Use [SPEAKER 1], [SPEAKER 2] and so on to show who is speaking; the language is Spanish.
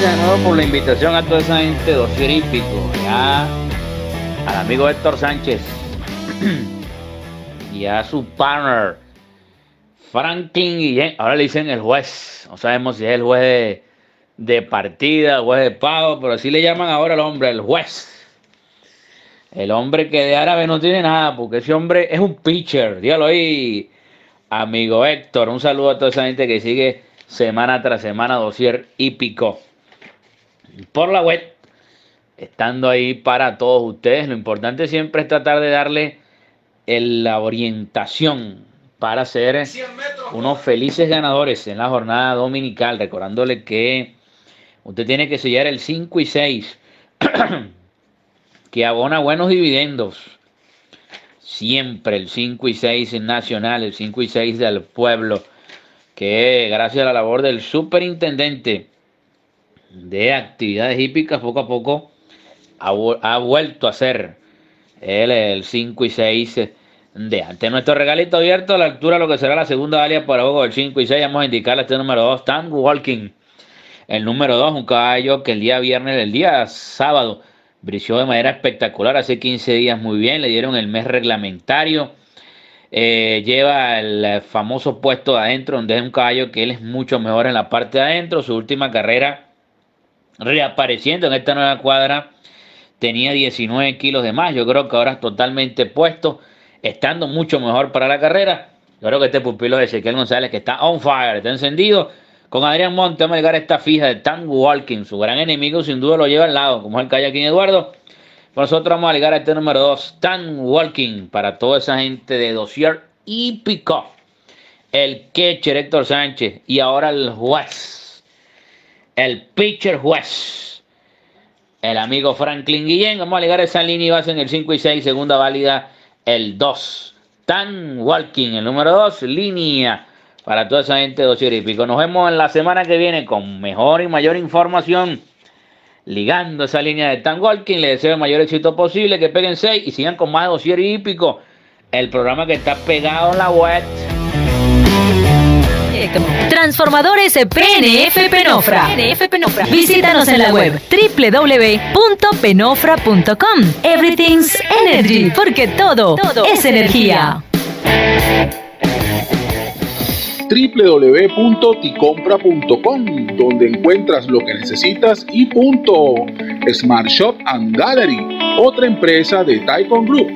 [SPEAKER 1] nuevo por la invitación a toda esa gente dosier hípico. Ya al amigo Héctor Sánchez y a su partner Franklin Guillén. Ahora le dicen el juez. No sabemos si es el juez de, de partida, juez de pago, pero así le llaman ahora al hombre, el juez. El hombre que de árabe no tiene nada, porque ese hombre es un pitcher. Dígalo ahí, amigo Héctor. Un saludo a toda esa gente que sigue semana tras semana dosier hípico por la web, estando ahí para todos ustedes. Lo importante siempre es tratar de darle la orientación para ser unos felices ganadores en la jornada dominical, recordándole que usted tiene que sellar el 5 y 6, que abona buenos dividendos. Siempre el 5 y 6 en Nacional, el 5 y 6 del pueblo, que gracias a la labor del superintendente de actividades hípicas poco a poco ha, vuelto a ser el, el 5 y 6 de antes. Nuestro regalito abierto a la altura lo que será la segunda válida para juego del 5 y 6. Vamos a indicarle este número 2, Stan Walking. El número 2, un caballo que el día viernes, el día sábado, brilló de manera espectacular. Hace 15 días muy bien, le dieron el mes reglamentario. Eh, lleva el famoso puesto de adentro, donde es un caballo que él es mucho mejor en la parte de adentro. Su última carrera reapareciendo en esta nueva cuadra. Tenía 19 kilos de más. Yo creo que ahora es totalmente puesto, estando mucho mejor para la carrera. Yo creo que este pupilo de Ezequiel González, que está on fire, está encendido. Con Adrián Monte, a esta fija de Tango Walking. Su gran enemigo, sin duda, lo lleva al lado, como es el en Eduardo. Nosotros vamos a ligar a este número 2, Tan Walking, para toda esa gente de Dossier y Pico. El catcher Héctor Sánchez y ahora el juez el pitcher juez, el amigo Franklin Guillén. Vamos a ligar esa línea y base en el 5 y 6, segunda válida el 2. Tan Walking, el número 2, línea para toda esa gente de y pico. Nos vemos en la semana que viene con mejor y mayor información. Ligando esa línea de Tan Walking, le deseo el mayor éxito posible, que peguen 6 y sigan con más de y pico. El programa que está pegado en la web.
[SPEAKER 2] Transformadores PNF Penofra. PNF Penofra. Visítanos en la web www.penofra.com. Everything's Energy, porque todo, todo es energía
[SPEAKER 3] www.ticompra.com, donde encuentras lo que necesitas y punto. Smart Shop and Gallery, otra empresa de Taikon Group.